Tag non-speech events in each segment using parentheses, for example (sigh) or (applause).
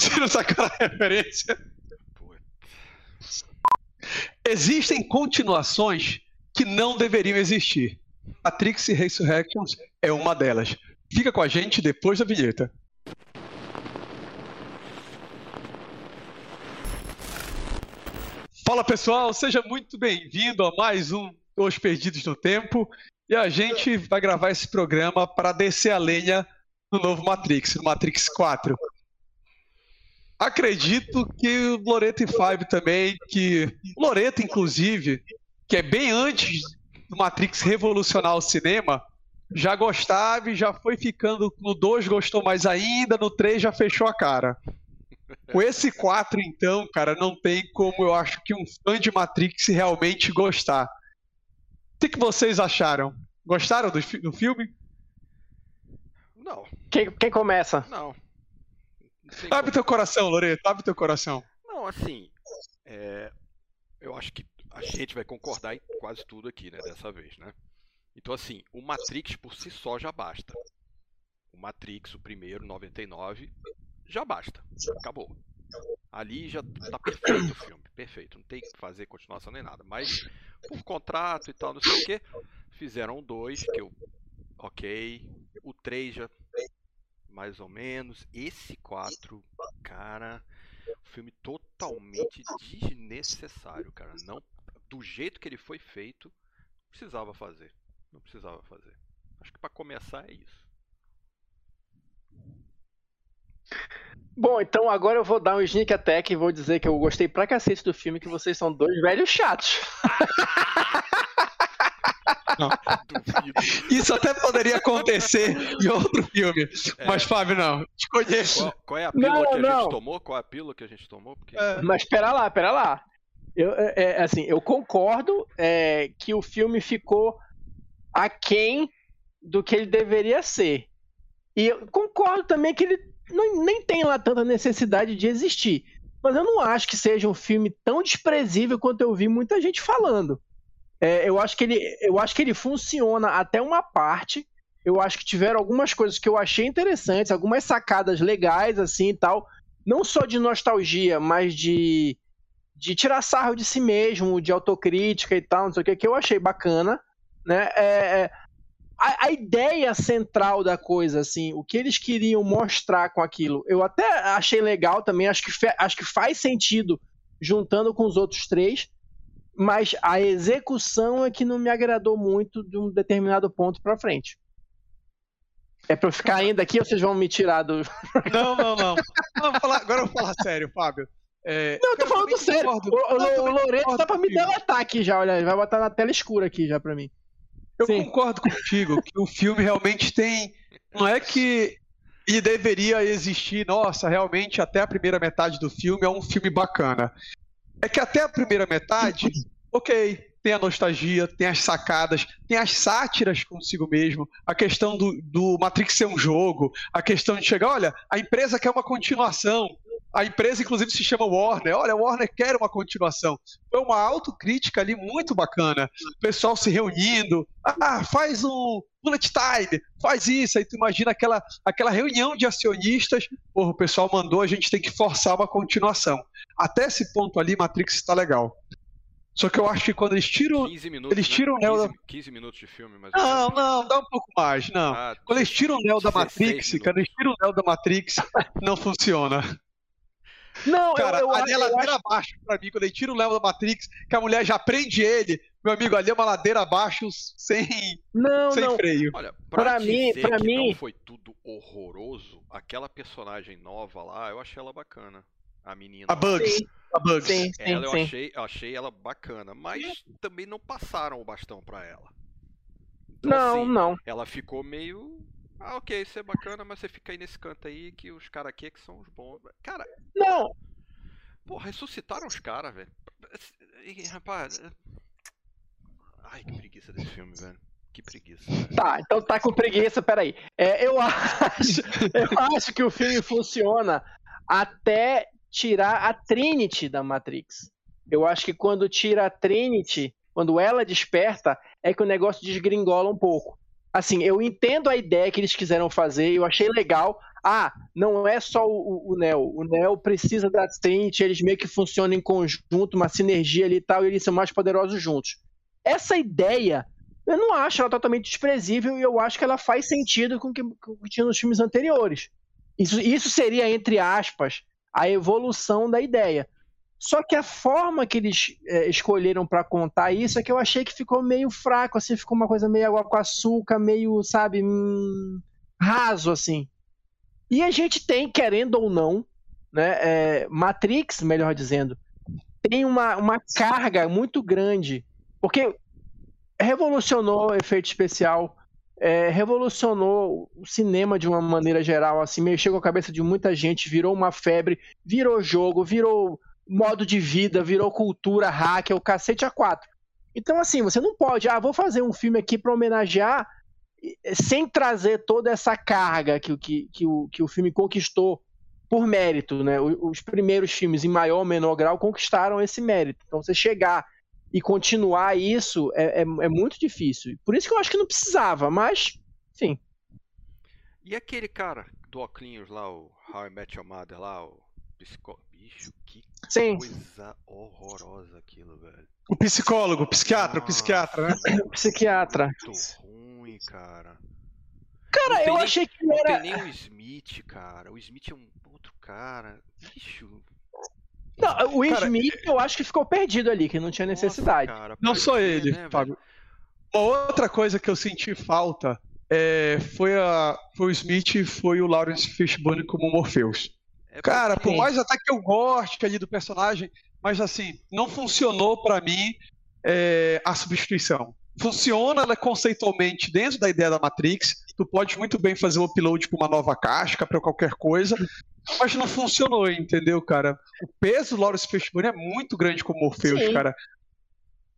Você não sacou a referência? Existem continuações que não deveriam existir. Matrix Resurrections é uma delas. Fica com a gente depois da vinheta. Fala pessoal, seja muito bem-vindo a mais um Os Perdidos no Tempo. E a gente vai gravar esse programa para descer a lenha no novo Matrix, no Matrix 4. Acredito que o Loreto e Five também, que Loreto, inclusive, que é bem antes do Matrix revolucionar o cinema, já gostava e já foi ficando. No 2 gostou mais ainda, no 3 já fechou a cara. Com esse 4, então, cara, não tem como eu acho que um fã de Matrix realmente gostar. O que, que vocês acharam? Gostaram do, do filme? Não. Quem, quem começa? Não. Abre teu coração, Loreto, abre teu coração. Não, assim, é, eu acho que a gente vai concordar em quase tudo aqui, né, dessa vez, né? Então, assim, o Matrix por si só já basta. O Matrix, o primeiro, 99, já basta. Acabou. Ali já tá perfeito o filme, perfeito. Não tem que fazer continuação nem nada. Mas, por contrato e tal, não sei o que, fizeram o 2, que eu. Ok. O 3 já mais ou menos. Esse 4, cara, filme totalmente desnecessário, cara. Não, do jeito que ele foi feito, não precisava fazer. Não precisava fazer. Acho que para começar é isso. Bom, então agora eu vou dar um sneak attack e vou dizer que eu gostei pra cacete do filme, que vocês são dois velhos chatos. (laughs) (laughs) Isso até poderia acontecer em outro filme. É. Mas, Fábio, não. Te conheço. Qual, qual é a pílula não, que a não. gente tomou? Qual é a pílula que a gente tomou? Porque... É. Mas espera lá, espera lá. Eu, é, é, assim, eu concordo é, que o filme ficou aquém do que ele deveria ser. E eu concordo também que ele não, nem tem lá tanta necessidade de existir. Mas eu não acho que seja um filme tão desprezível quanto eu vi muita gente falando. É, eu, acho que ele, eu acho que ele funciona até uma parte. Eu acho que tiveram algumas coisas que eu achei interessantes, algumas sacadas legais, assim e tal. Não só de nostalgia, mas de, de tirar sarro de si mesmo, de autocrítica e tal, não sei o que, que eu achei bacana. Né? É, é, a, a, ideia central da coisa, assim, o que eles queriam mostrar com aquilo, eu até achei legal também, acho que, acho que faz sentido juntando com os outros três mas a execução é que não me agradou muito de um determinado ponto para frente. É pra eu ficar ainda aqui ou vocês vão me tirar do. (laughs) Não, não, não. não falar, agora eu vou falar sério, Fábio. É, não, eu tô falando sério. Concordo. O, o, o Lourenço tá pra me delatar aqui já, olha. Ele vai botar na tela escura aqui já pra mim. Eu Sim. concordo contigo que o filme realmente tem. Não é que e deveria existir, nossa, realmente até a primeira metade do filme é um filme bacana. É que até a primeira metade, ok, tem a nostalgia, tem as sacadas, tem as sátiras consigo mesmo, a questão do, do Matrix ser um jogo, a questão de chegar, olha, a empresa quer uma continuação, a empresa, inclusive, se chama Warner. Olha, a Warner quer uma continuação. Foi uma autocrítica ali muito bacana. O pessoal se reunindo. Ah, faz um bullet time, faz isso. Aí tu imagina aquela, aquela reunião de acionistas. Porra, o pessoal mandou, a gente tem que forçar uma continuação. Até esse ponto ali, Matrix está legal. Só que eu acho que quando eles tiram. 15 minutos, eles né? tiram né? o Neo 15, 15 minutos de filme, mas. Não, não, dá um pouco mais, não. Ah, quando eles tiram o Neo da Matrix, quando eles tiram o Neo da Matrix, (laughs) não funciona. Não, cara, eu, eu, ali é ladeira acho... abaixo pra mim, quando ele tira o Léo da Matrix, que a mulher já prende ele. Meu amigo, ali é uma ladeira abaixo sem, não, sem não. freio. Olha, pra, pra mim, pra mim não foi tudo horroroso, aquela personagem nova lá, eu achei ela bacana. A menina. A Bugs. Sim. A Bugs. Sim, sim, ela, eu, Achei, eu achei ela bacana, mas também não passaram o bastão pra ela. Então, não, assim, não. Ela ficou meio ah, ok, isso é bacana, mas você fica aí nesse canto aí que os caras aqui é que são os bons. Cara. Não! Pô, ressuscitaram os caras, velho. Rapaz. É, ai, que preguiça desse filme, velho. Que preguiça. Tá, então tá com preguiça, peraí. É, eu (laughs) acho. eu acho que o filme funciona até tirar a Trinity da Matrix. Eu acho que quando tira a Trinity, quando ela desperta, é que o negócio desgringola um pouco. Assim, eu entendo a ideia que eles quiseram fazer, eu achei legal. Ah, não é só o, o Neo. O Neo precisa da Trinity, eles meio que funcionam em conjunto, uma sinergia ali e tal, e eles são mais poderosos juntos. Essa ideia, eu não acho ela totalmente desprezível e eu acho que ela faz sentido com o que, com o que tinha nos filmes anteriores. Isso, isso seria, entre aspas, a evolução da ideia. Só que a forma que eles é, escolheram para contar isso é que eu achei que ficou meio fraco, assim, ficou uma coisa meio água com açúcar, meio, sabe, hum, raso, assim. E a gente tem, querendo ou não, né, é, Matrix, melhor dizendo, tem uma, uma carga muito grande, porque revolucionou o efeito especial, é, revolucionou o cinema de uma maneira geral, assim, mexeu com a cabeça de muita gente, virou uma febre, virou jogo, virou modo de vida, virou cultura, hack, é o cacete a quatro. Então, assim, você não pode, ah, vou fazer um filme aqui para homenagear sem trazer toda essa carga que, que, que, o, que o filme conquistou por mérito, né? Os primeiros filmes, em maior ou menor grau, conquistaram esse mérito. Então, você chegar e continuar isso é, é, é muito difícil. Por isso que eu acho que não precisava, mas, enfim. E aquele cara do Oclinhos lá, o How I Met Your Mother lá, o psicó... Bicho, que Sim. coisa horrorosa aquilo, velho. O psicólogo, o psiquiatra, Nossa, o psiquiatra, né? (coughs) O psiquiatra. Muito ruim, cara. Cara, eu nem, achei que não era. Não tem nem o Smith, cara. O Smith é um outro cara. Bicho. Não, o cara, Smith eu acho que ficou perdido ali, que não tinha necessidade. Nossa, cara, não só ele, né, Fábio. Uma outra coisa que eu senti falta é, foi, a, foi o Smith e foi o Lawrence Fishburne como Morpheus. É Cara, por mais até que eu goste ali do personagem, mas assim, não funcionou para mim é, a substituição. Funciona né, conceitualmente dentro da ideia da Matrix. Tu pode muito bem fazer o upload para uma nova casca, para qualquer coisa, mas não funcionou, entendeu, cara? O peso do Lawrence Fishburne é muito grande como Morpheus, Sim. cara.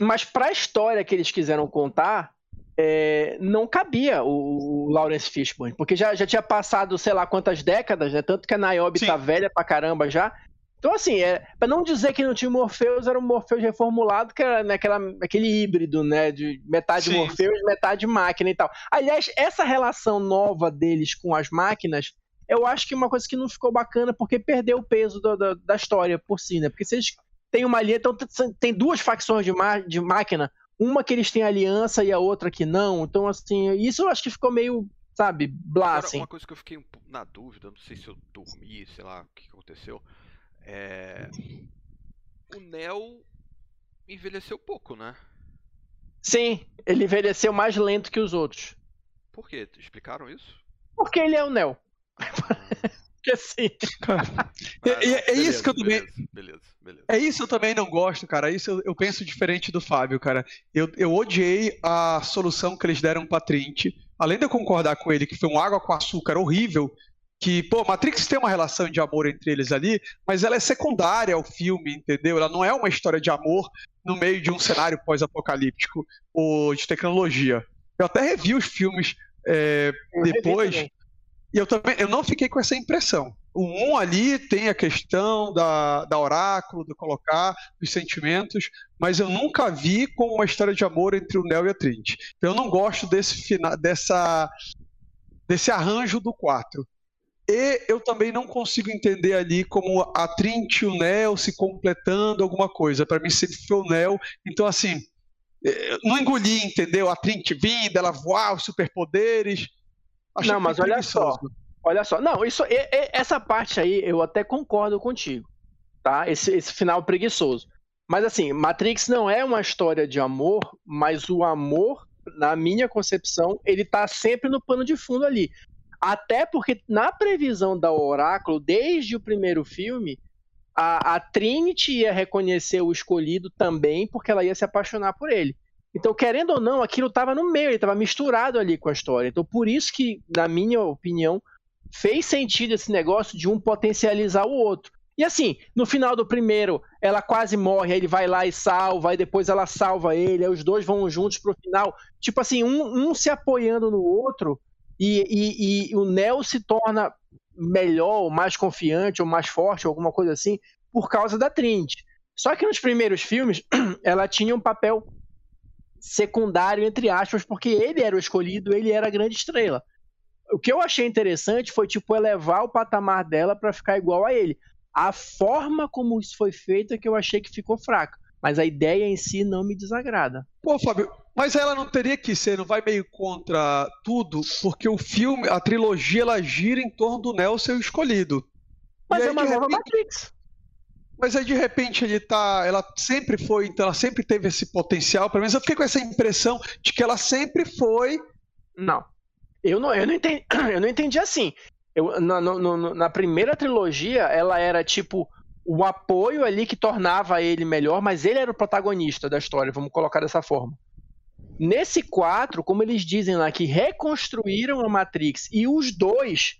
Mas para a história que eles quiseram contar, é, não cabia o, o, Lawrence Fishburne, porque já, já tinha passado sei lá quantas décadas, né? Tanto que a Niobe Sim. tá velha pra caramba já. Então, assim, é, para não dizer que não tinha Morpheus, era um Morpheus reformulado, que era né, aquele híbrido, né? De metade Sim. Morpheus, metade máquina e tal. Aliás, essa relação nova deles com as máquinas, eu acho que é uma coisa que não ficou bacana, porque perdeu o peso do, do, da história por si, né? Porque se eles têm uma linha, então tem duas facções de, de máquina, uma que eles têm aliança e a outra que não. Então, assim, isso eu acho que ficou meio, sabe, blá, Agora, assim. Uma coisa que eu fiquei na dúvida, não sei se eu dormi, sei lá o que aconteceu. É. O Neo envelheceu pouco, né? Sim, ele envelheceu mais lento que os outros. Por quê? Explicaram isso? Porque ele é o Neo. Ah. (laughs) Porque assim. é, é, é isso que eu também. Beleza, beleza, É isso eu também não gosto, cara. Isso eu, eu penso diferente do Fábio, cara. Eu, eu odiei a solução que eles deram pra Trint. Além de eu concordar com ele que foi um água com açúcar horrível, que, pô, Matrix tem uma relação de amor entre eles ali, mas ela é secundária ao filme, entendeu? Ela não é uma história de amor no meio de um cenário pós-apocalíptico ou de tecnologia. Eu até revi os filmes é, depois. E eu também eu não fiquei com essa impressão. O 1 um ali tem a questão da, da oráculo, de colocar os sentimentos, mas eu nunca vi como uma história de amor entre o Neo e a Trinity. Eu não gosto desse final, dessa, desse arranjo do 4. E eu também não consigo entender ali como a Trinity e o Neo se completando alguma coisa. Para mim sempre foi o Neo. Então, assim, eh, não engoli, entendeu? A Trinity vinda, ela voar, os superpoderes. Achei não, mas olha só. Olha só. Não, isso, essa parte aí eu até concordo contigo. Tá? Esse, esse final preguiçoso. Mas assim, Matrix não é uma história de amor, mas o amor, na minha concepção, ele tá sempre no pano de fundo ali. Até porque na previsão da Oráculo, desde o primeiro filme, a, a Trinity ia reconhecer o escolhido também, porque ela ia se apaixonar por ele. Então, querendo ou não, aquilo estava no meio, ele estava misturado ali com a história. Então, por isso que, na minha opinião, fez sentido esse negócio de um potencializar o outro. E assim, no final do primeiro, ela quase morre, aí ele vai lá e salva, aí depois ela salva ele, aí os dois vão juntos pro final. Tipo assim, um, um se apoiando no outro, e, e, e o Neo se torna melhor, ou mais confiante, ou mais forte, ou alguma coisa assim, por causa da Trinity. Só que nos primeiros filmes, (clears throat) ela tinha um papel secundário, entre aspas, porque ele era o escolhido, ele era a grande estrela. O que eu achei interessante foi, tipo, elevar o patamar dela para ficar igual a ele. A forma como isso foi feito é que eu achei que ficou fraca. Mas a ideia em si não me desagrada. Pô, Fábio, mas ela não teria que ser, não vai meio contra tudo, porque o filme, a trilogia, ela gira em torno do o escolhido. Mas E é aí, uma nova repente- Matrix. Mas aí de repente ele tá. Ela sempre foi, então ela sempre teve esse potencial. Pelo menos eu fiquei com essa impressão de que ela sempre foi. Não. Eu não, eu não, entendi, (clears throat) eu não entendi assim. Eu, na, na primeira trilogia, ela era tipo o apoio ali que tornava ele melhor, mas ele era o protagonista da história, vamos colocar dessa forma. Nesse 4, como eles dizem lá, que reconstruíram a Matrix e os dois,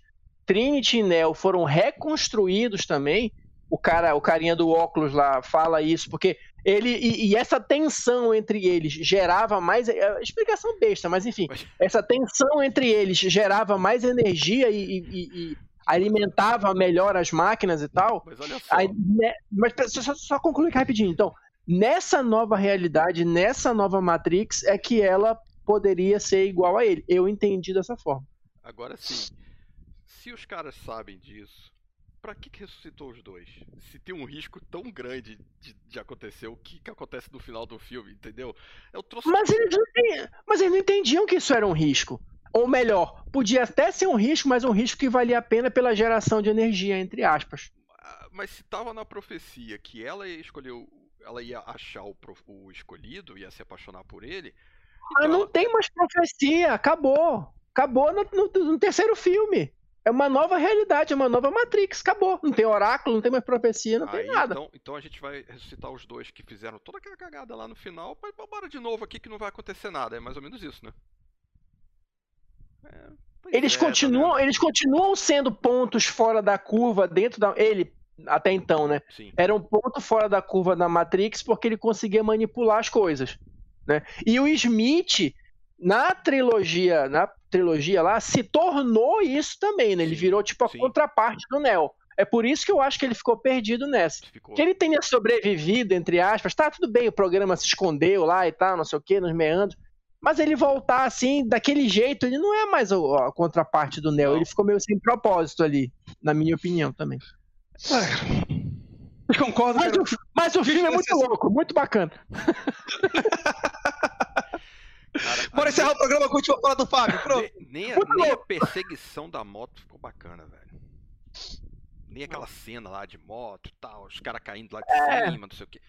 Trinity e Neo, foram reconstruídos também. O cara, o carinha do óculos lá fala isso, porque ele e, e essa tensão entre eles gerava mais é, explicação besta, mas enfim, essa tensão entre eles gerava mais energia e, e- e- alimentava melhor as máquinas e tal. Mas olha só. Aí, né, mas só- só concluir rapidinho. Então, nessa nova realidade, nessa nova Matrix, é que ela poderia ser igual a ele. Eu entendi dessa forma. Agora sim, se os caras sabem disso, pra que, que ressuscitou os dois? Se tem um risco tão grande de, de acontecer, o que, que acontece no final do filme, entendeu? Eu trouxe. Mas eles, não entendiam, mas eles não entendiam que isso era um risco. Ou melhor, podia até ser um risco, mas um risco que valia a pena pela geração de energia, entre aspas. Ah, Mas se tava na profecia que ela ia escolher. o- Ela ia achar o, o escolhido, ia se apaixonar por ele. Ah, então não ela- tem mais profecia, acabou. Acabou no, no- no terceiro filme. É uma nova realidade, é uma nova Matrix, acabou. Não tem oráculo, não tem mais profecia, não tem Aí, nada. Então, então a gente vai ressuscitar os dois que fizeram toda aquela cagada lá no final, mas bora de novo aqui que não vai acontecer nada. É mais ou menos isso, né? É, Eles é, continuam, eles continuam sendo pontos fora da curva dentro da ele até então, né? Sim. Era um ponto fora da curva da Matrix porque ele conseguia manipular as coisas, né? E o Smith na trilogia, na trilogia lá se tornou isso também, né? Ele Sim, virou tipo a sim. contraparte do Neo. É por isso que eu acho que ele ficou perdido nessa. Ficou. Que ele tenha sobrevivido, entre aspas, tá tudo bem, o programa se escondeu lá e tal, não sei o que, nos meandros. Mas ele voltar assim, daquele jeito, ele não é mais a contraparte do Neo. Não. Ele ficou meio sem propósito ali, na minha opinião também. Eu concordo Mas o, mas o filme é muito louco, muito bacana. Cara, Bora encerrar o programa com a última fala do Fábio. Pronto. Nem, nem a, nem a perseguição da moto ficou bacana, velho. Nem aquela cena lá de moto e tal, os caras caindo lá de É. cima, não sei o que.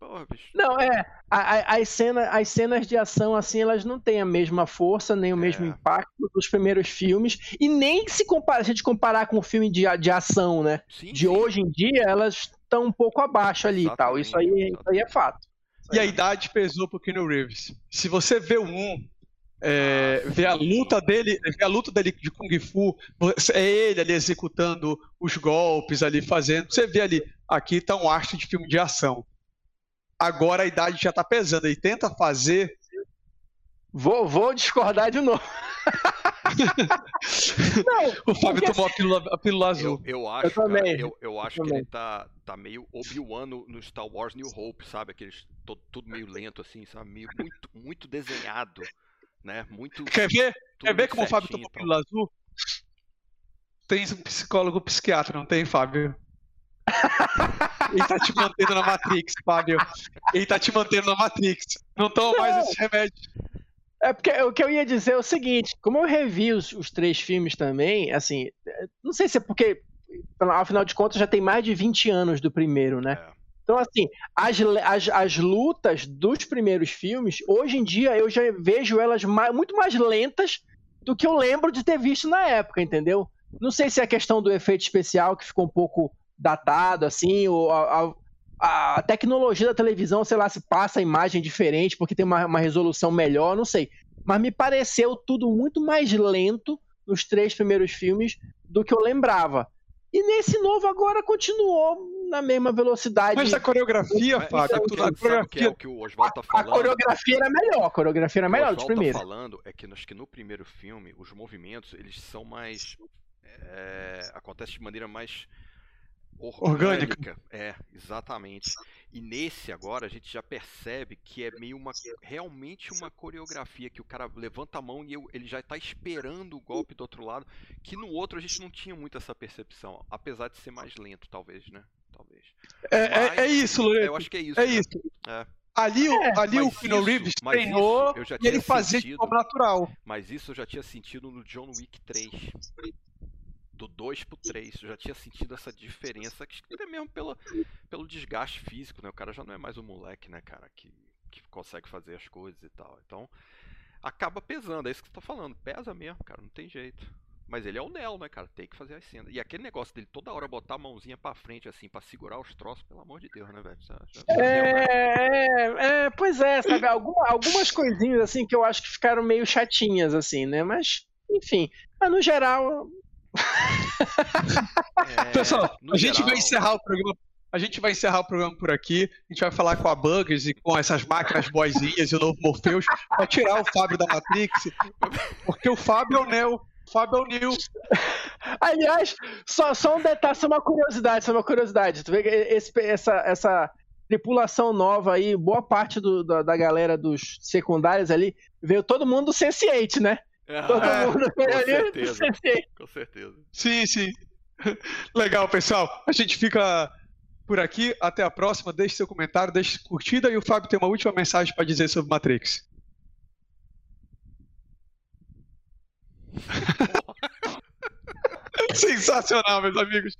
Porra, bicho. Não, é. a- a- as, cena, as cenas de ação, assim, elas não têm a mesma força, nem o mesmo É. impacto dos primeiros filmes. E nem se, compara, se a gente comparar com o filme de, de ação, né? Sim, De sim. hoje em dia, elas estão um pouco abaixo ali e tal. Isso aí, Exatamente, isso aí é fato. E a idade pesou pro Keanu Reeves. Se você vê o 1, é, Ah, vê a luta dele, vê a luta dele de Kung Fu, é ele ali executando os golpes ali, fazendo. Você vê ali, aqui tá um astro de filme de ação. Agora a idade já tá pesando. Ele tenta fazer. Vou, vou discordar de novo. (laughs) O Fábio tomou a pílula, a pílula Eu, azul. eu acho, cara, também. eu, eu acho Eu que também. ele tá, tá meio Obi-Wan no, no Star Wars New Hope, sabe? Aqueles, todo, tudo meio lento assim, sabe? Meio, muito, muito desenhado, né? Muito. Quer ver? Quer ver como o Fábio tomou a e pílula azul? Tem um psicólogo psiquiatra, não tem, Fábio? Ele tá te mantendo na Matrix, Fábio. Ele tá te mantendo na Matrix. Não toma mais esse remédio. É porque o que eu ia dizer é o seguinte: como eu revi os, os três filmes também, assim, é, não sei se é porque, afinal de contas, já tem mais de 20 anos do primeiro, né? É. Então, assim, as, as, as lutas dos primeiros filmes, hoje em dia eu já vejo elas ma- muito mais lentas do que eu lembro de ter visto na época, entendeu? Não sei se é a questão do efeito especial que ficou um pouco datado, assim, ou a, a- a tecnologia da televisão, sei lá, se passa a imagem diferente porque tem uma, uma resolução melhor, não sei. Mas me pareceu tudo muito mais lento nos três primeiros filmes do que eu lembrava. E nesse novo agora continuou na mesma velocidade. Mas a coreografia, Fábio, sabe o tudo- que, a o que é coreografia. o que o Oswaldo tá A falando? coreografia era melhor, a coreografia era O melhor dos Oswaldo primeiros. tá falando é que, acho que no primeiro filme, os movimentos, eles são mais... É, acontece de maneira mais Orgânica. orgânica. É, exatamente. E nesse agora a gente já percebe que é meio uma realmente uma coreografia que o cara levanta a mão e eu, ele já está esperando o golpe do outro lado, que no outro a gente não tinha muito essa percepção, apesar de ser mais lento, talvez, né? Talvez. É, Mas, é, é isso, Loreto. Eu acho que é isso. É né? isso. É. Ali, é, ali o Keanu Reeves treinou e ele fazia de forma natural. Mas isso eu já tinha sentido no John Wick 3 do 2 pro 3. Eu já tinha sentido essa diferença, que até mesmo pelo, pelo desgaste físico, né? O cara já não é mais um moleque, né, cara, que, que consegue fazer as coisas e tal. Então, acaba pesando, é isso que você tá falando. Pesa mesmo, cara, não tem jeito. Mas ele é o Nel, né, cara? Tem que fazer as cenas. E aquele negócio dele toda hora botar a mãozinha pra frente, assim, pra segurar os troços, pelo amor de Deus, né, velho? É, né? é, é, pois é, sabe? Alguma, algumas coisinhas, assim, que eu acho que ficaram meio chatinhas, assim, né? Mas, enfim. Mas no geral, é, Pessoal, a gente geral... vai encerrar o programa. A gente vai encerrar o programa por aqui. A gente vai falar com a Buggers e com essas máquinas boizinhas e o novo Morpheus para tirar o Fábio da Matrix. Porque o Fábio é o Neo. O Fábio é o Neo. Aliás, só, só um detalhe, só uma curiosidade, só uma curiosidade. Tu vê esse, essa, essa tripulação nova aí, boa parte do, da, da galera dos secundários ali, veio todo mundo Sense8, né? Todo é, mundo com certeza, (laughs) com certeza. Sim, sim. (laughs) Legal, pessoal. A gente fica por aqui. Até a próxima. Deixe seu comentário, deixe curtida e o Fábio tem uma última mensagem para dizer sobre Matrix. (laughs) Sensacional, meus amigos.